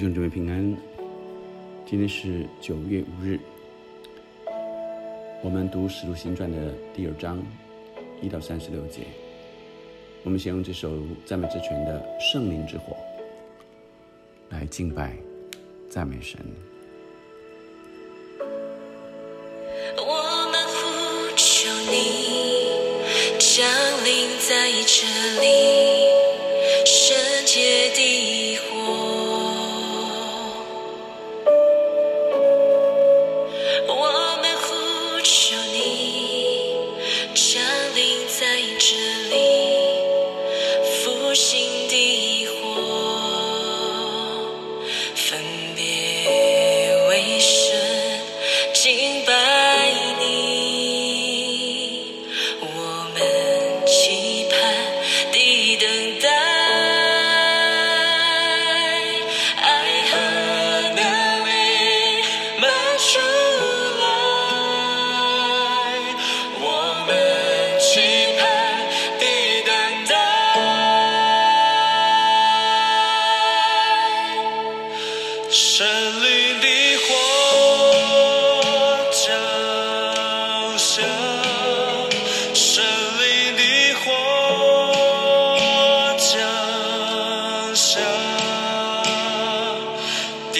兄姊妹平安，今天是九月五日，我们读《使徒行传》的第二章一到三十六节。我们先用这首赞美之泉的《圣灵之火》来敬拜、赞美神。我们呼求你降临在这里，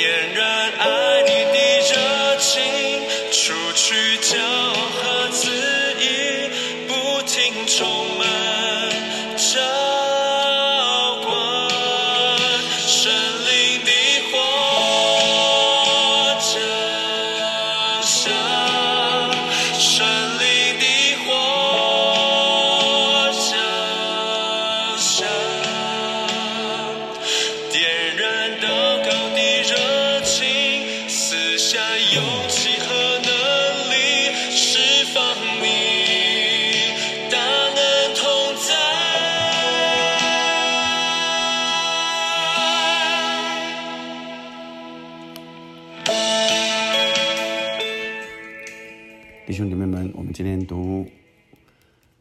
点下勇气和能力，释放你大能同在。弟兄姐妹们，我们今天读《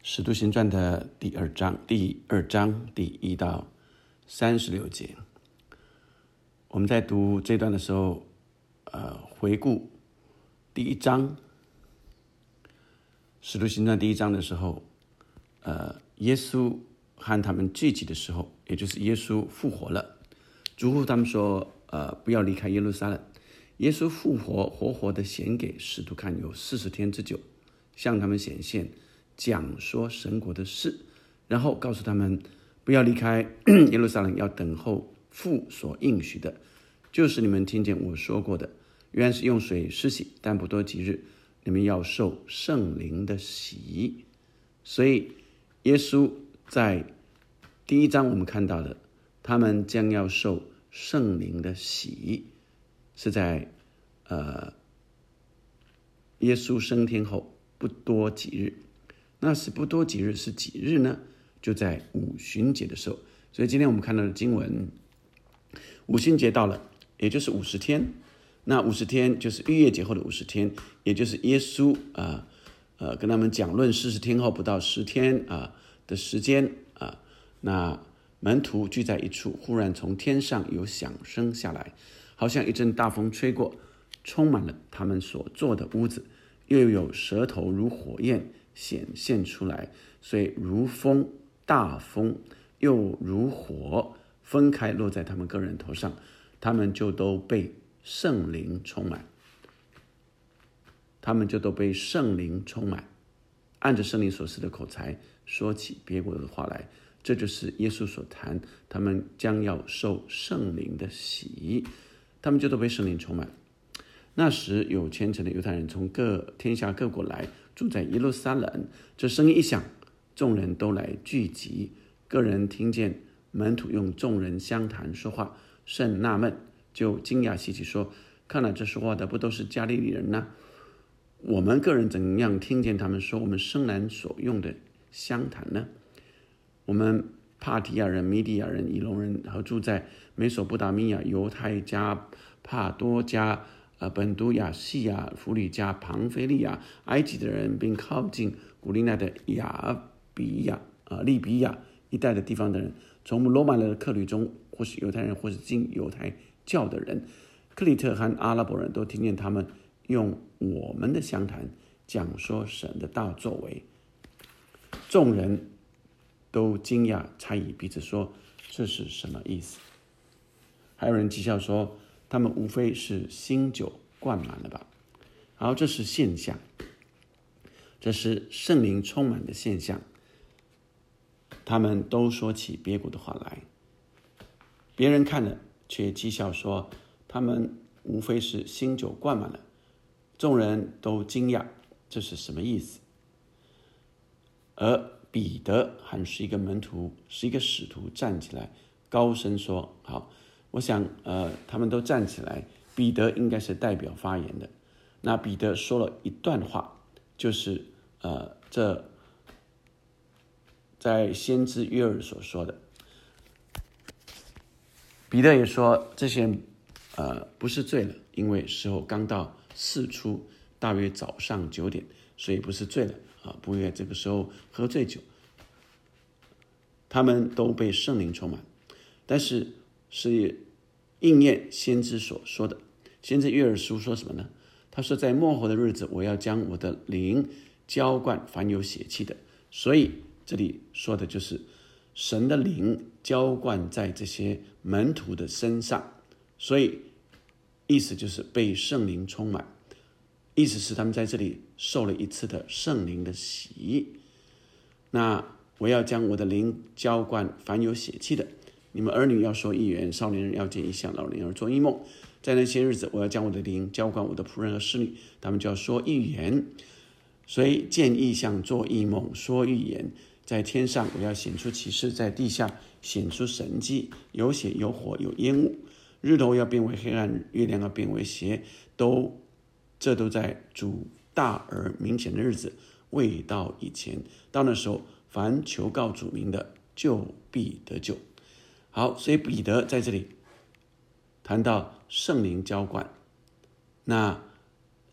使徒行传》的第二章，第二章第一到三十六节。我们在读这段的时候，呃，回顾第一章《使徒行传》第一章的时候，呃，耶稣和他们聚集的时候，也就是耶稣复活了，嘱咐他们说，呃，不要离开耶路撒冷。耶稣复活，活活的显给使徒看，有四十天之久，向他们显现，讲说神国的事，然后告诉他们不要离开耶路撒冷，要等候父所应许的，就是你们听见我说过的。原是用水施洗，但不多几日，你们要受圣灵的洗。所以，耶稣在第一章我们看到的，他们将要受圣灵的洗。是在呃耶稣升天后不多几日，那是不多几日是几日呢？就在五旬节的时候。所以今天我们看到的经文，五旬节到了，也就是五十天。那五十天就是逾越节后的五十天，也就是耶稣啊呃跟他们讲论四十天后不到十天啊的时间啊，那门徒聚在一处，忽然从天上有响声下来。好像一阵大风吹过，充满了他们所坐的屋子，又有舌头如火焰显现出来，所以如风大风，又如火分开落在他们个人头上，他们就都被圣灵充满，他们就都被圣灵充满，按着圣灵所示的口才说起别国的话来。这就是耶稣所谈，他们将要受圣灵的洗。他们就都被圣灵充满。那时有虔诚的犹太人从各天下各国来，住在耶路撒冷。这声音一响，众人都来聚集。个人听见门徒用众人相谈说话，甚纳闷，就惊讶稀奇说：“看来这说话的不都是加利利人呢？我们个人怎样听见他们说我们生男所用的相谈呢？我们帕提亚人、米底亚人、以龙人和住在美索不达米亚、犹太加、帕多加、呃本都亚、西亚、弗里加、庞菲利亚、埃及的人，并靠近古利奈的亚比亚、啊利比亚一带的地方的人，从罗马人的客旅中，或是犹太人，或是进犹太教的人，克里特和阿拉伯人都听见他们用我们的详谈讲说神的大作为。众人都惊讶，猜疑，彼此说：“这是什么意思？”还有人讥笑说：“他们无非是新酒灌满了吧？”好，这是现象，这是圣灵充满的现象。他们都说起别国的话来，别人看了却讥笑说：“他们无非是新酒灌满了。”众人都惊讶，这是什么意思？而彼得还是一个门徒，是一个使徒，站起来高声说：“好。”我想，呃，他们都站起来。彼得应该是代表发言的。那彼得说了一段话，就是呃，这在先知约尔所说的。彼得也说，这些呃不是醉了，因为时候刚到四初，大约早上九点，所以不是醉了啊，不会这个时候喝醉酒。他们都被圣灵充满，但是。是应验先知所说的。先知约尔书说什么呢？他说：“在末后的日子，我要将我的灵浇灌凡有血气的。”所以这里说的就是神的灵浇灌在这些门徒的身上。所以意思就是被圣灵充满，意思是他们在这里受了一次的圣灵的洗。那我要将我的灵浇灌凡有血气的。你们儿女要说预言，少年人要见异象，老年人做异梦。在那些日子，我要将我的灵浇灌我的仆人和侍女，他们就要说预言。所以见异象、做异梦、说预言，在天上我要显出启示，在地下显出神迹，有血有火有烟雾，日头要变为黑暗，月亮要变为邪，都这都在主大而明显的日子未到以前。到那时候，凡求告主名的，就必得救。好，所以彼得在这里谈到圣灵浇灌。那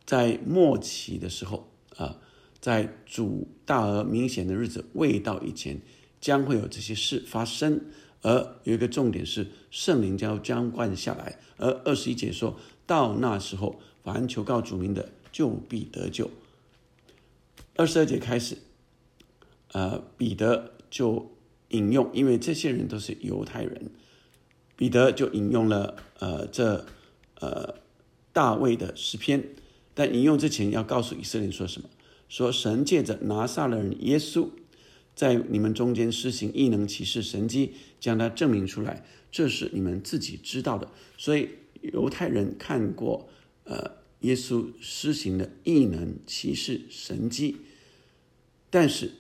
在末期的时候啊，在主大而明显的日子未到以前，将会有这些事发生。而有一个重点是，圣灵将要将灌下来。而二十一节说到那时候，凡求告主名的，就必得救。二十二节开始，呃，彼得就。引用，因为这些人都是犹太人，彼得就引用了呃这呃大卫的诗篇，但引用之前要告诉以色列人说什么？说神借着拿撒勒人耶稣，在你们中间施行异能、启示、神迹，将他证明出来，这是你们自己知道的。所以犹太人看过呃耶稣施行的异能、启示、神迹，但是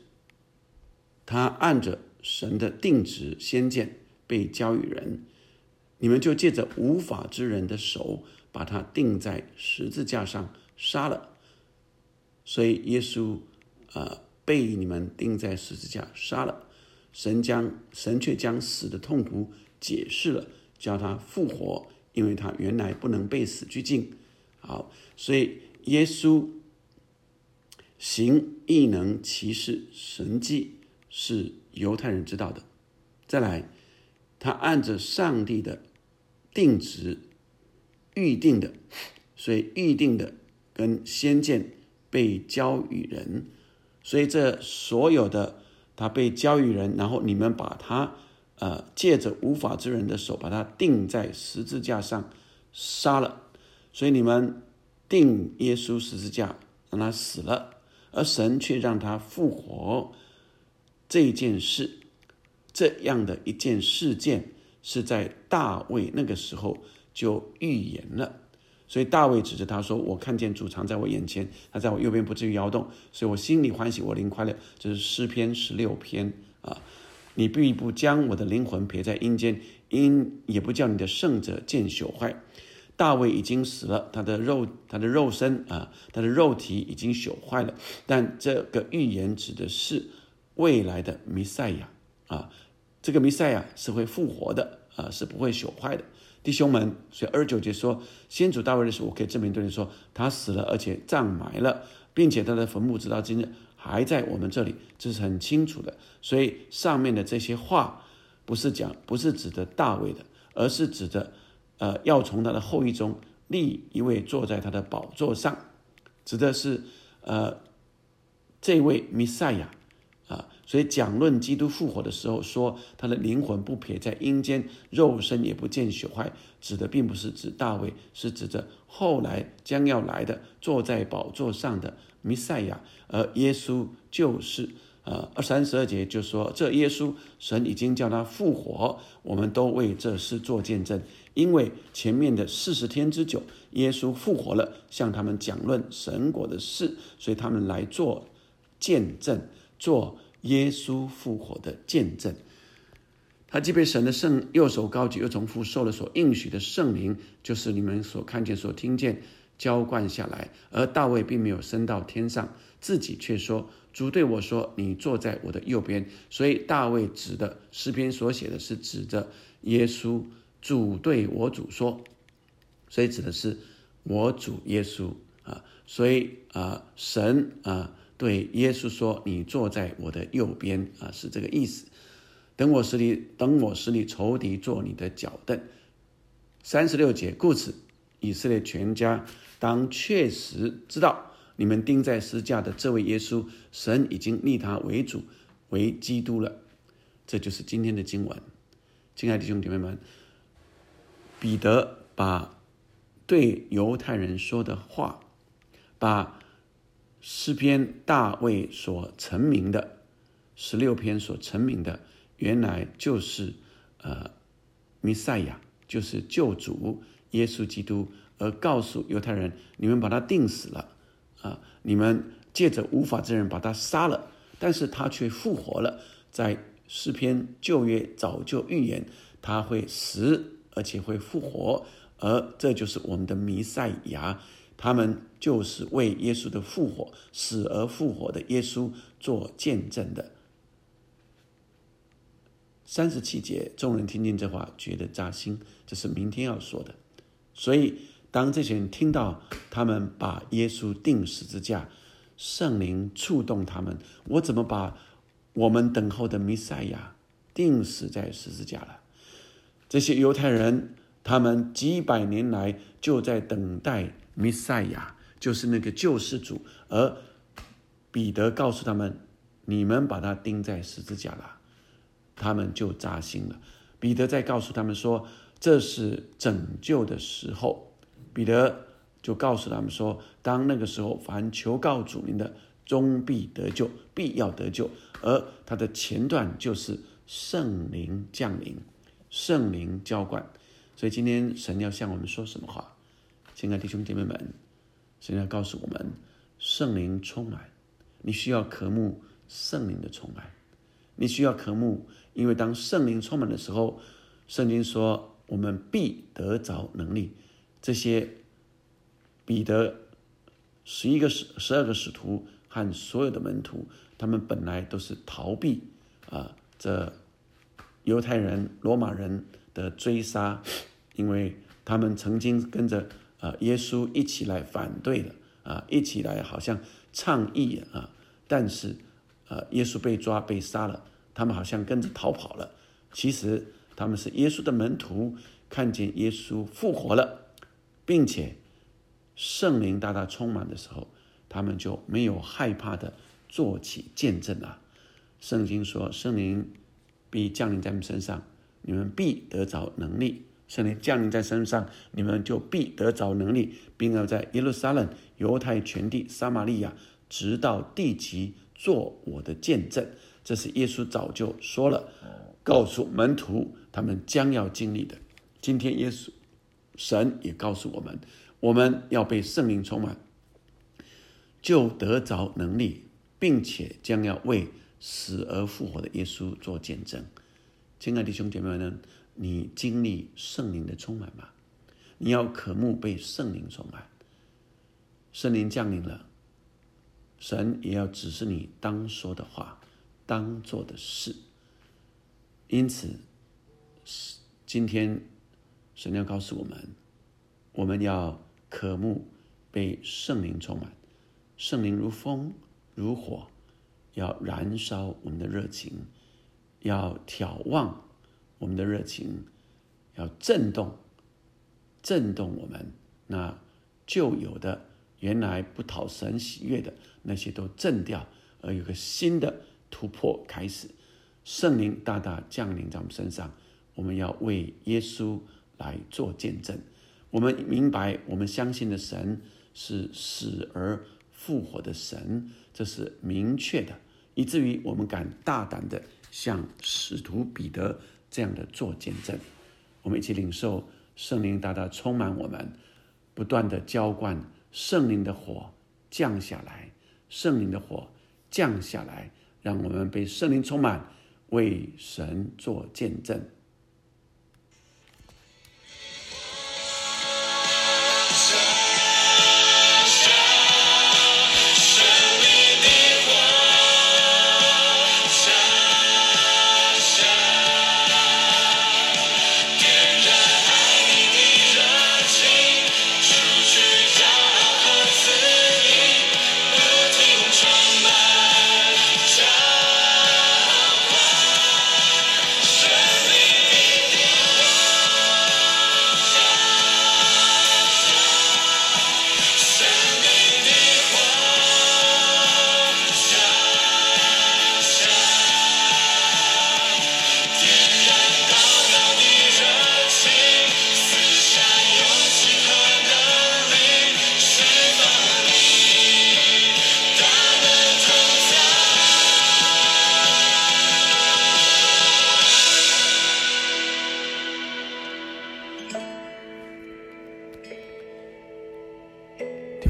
他按着。神的定旨先见被交与人，你们就借着无法之人的手把他钉在十字架上杀了。所以耶稣呃被你们钉在十字架杀了，神将神却将死的痛苦解释了，叫他复活，因为他原来不能被死拘禁。好，所以耶稣行异能、奇事、神迹是。犹太人知道的，再来，他按着上帝的定旨预定的，所以预定的跟先见被交与人，所以这所有的他被交与人，然后你们把他呃借着无法之人的手把他钉在十字架上杀了，所以你们钉耶稣十字架让他死了，而神却让他复活。这件事，这样的一件事件，是在大卫那个时候就预言了。所以大卫指着他说：“我看见主藏在我眼前，他在我右边不至于摇动，所以我心里欢喜，我灵快乐。”这是诗篇十六篇啊！你必不将我的灵魂撇在阴间，阴也不叫你的圣者见朽坏。大卫已经死了，他的肉，他的肉身啊，他的肉体已经朽坏了。但这个预言指的是。未来的弥赛亚啊，这个弥赛亚是会复活的啊，是不会朽坏的。弟兄们，所以二十九节说，先祖大卫的时候，我可以证明对你说，他死了，而且葬埋了，并且他的坟墓直到今日还在我们这里，这是很清楚的。所以上面的这些话，不是讲，不是指的大卫的，而是指的呃，要从他的后裔中立一位坐在他的宝座上，指的是呃这位弥赛亚。所以讲论基督复活的时候，说他的灵魂不撇在阴间，肉身也不见朽坏，指的并不是指大卫，是指着后来将要来的坐在宝座上的弥赛亚，而耶稣就是呃二三十二节就说这耶稣神已经叫他复活，我们都为这事做见证，因为前面的四十天之久，耶稣复活了，向他们讲论神国的事，所以他们来做见证，做。耶稣复活的见证，他既被神的圣右手高举，又从父受了所应许的圣灵，就是你们所看见、所听见，浇灌下来。而大卫并没有升到天上，自己却说：“主对我说，你坐在我的右边。”所以大卫指的诗篇所写的是指着耶稣，主对我主说，所以指的是我主耶稣啊。所以啊，神啊。对耶稣说：“你坐在我的右边啊，是这个意思。等我使你，等我使你仇敌做你的脚凳。”三十六节，故此以色列全家当确实知道，你们钉在十架的这位耶稣，神已经立他为主，为基督了。这就是今天的经文。亲爱的弟兄姐妹们，彼得把对犹太人说的话，把。诗篇大卫所成名的十六篇所成名的，原来就是呃弥赛亚，就是救主耶稣基督，而告诉犹太人：你们把他钉死了啊！你们借着无法之人把他杀了，但是他却复活了。在诗篇旧约早就预言他会死，而且会复活，而这就是我们的弥赛亚。他们就是为耶稣的复活、死而复活的耶稣做见证的。三十七节，众人听见这话，觉得扎心。这是明天要说的。所以，当这些人听到他们把耶稣钉十字架，圣灵触动他们，我怎么把我们等候的弥赛亚钉死在十字架了？这些犹太人，他们几百年来就在等待。弥赛亚就是那个救世主，而彼得告诉他们：“你们把他钉在十字架了。”他们就扎心了。彼得在告诉他们说：“这是拯救的时候。”彼得就告诉他们说：“当那个时候，凡求告主名的，终必得救，必要得救。”而他的前段就是圣灵降临，圣灵浇灌。所以今天神要向我们说什么话？亲爱的弟兄姐妹们，神要告诉我们，圣灵充满，你需要渴慕圣灵的充满，你需要渴慕，因为当圣灵充满的时候，圣经说我们必得着能力。这些彼得十一个使十二个使徒和所有的门徒，他们本来都是逃避啊，这犹太人、罗马人的追杀，因为他们曾经跟着。啊，耶稣一起来反对的啊，一起来好像倡议啊，但是，呃，耶稣被抓被杀了，他们好像跟着逃跑了。其实他们是耶稣的门徒，看见耶稣复活了，并且圣灵大大充满的时候，他们就没有害怕的做起见证了。圣经说，圣灵必降临在你们身上，你们必得着能力。圣灵降临在身上，你们就必得着能力，并要在耶路撒冷、犹太全地、撒玛利亚，直到地极，做我的见证。这是耶稣早就说了，告诉门徒他们将要经历的。今天耶稣神也告诉我们，我们要被圣灵充满，就得着能力，并且将要为死而复活的耶稣做见证。亲爱的弟兄姐妹们。你经历圣灵的充满吗？你要渴慕被圣灵充满。圣灵降临了，神也要指示你当说的话、当做的事。因此，今天神要告诉我们，我们要渴慕被圣灵充满。圣灵如风如火，要燃烧我们的热情，要眺望。我们的热情要震动震动我们那旧有的原来不讨神喜悦的那些都震掉，而有个新的突破开始。圣灵大大降临在我们身上，我们要为耶稣来做见证。我们明白，我们相信的神是死而复活的神，这是明确的，以至于我们敢大胆的向使徒彼得这样的做见证。我们一起领受圣灵大大充满我们，不断的浇灌圣灵的火降下来，圣灵的火降下来，让我们被圣灵充满，为神做见证。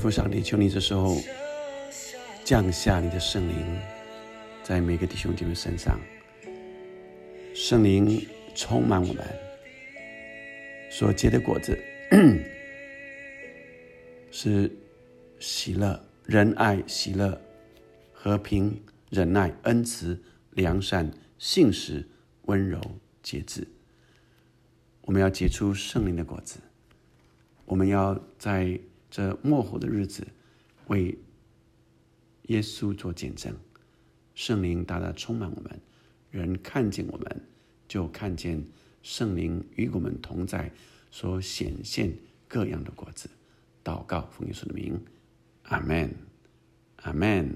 父上帝，求你这时候降下你的圣灵，在每个弟兄姐妹身上，圣灵充满我们，所结的果子 是喜乐、仁爱、喜乐、和平、忍耐、恩慈、良善、信实、温柔、节制。我们要结出圣灵的果子。我们要在这末后的日子为耶稣做见证，圣灵大大充满我们，人看见我们，就看见圣灵与我们同在，所显现各样的果子。祷告，奉耶稣的名，阿门，阿门。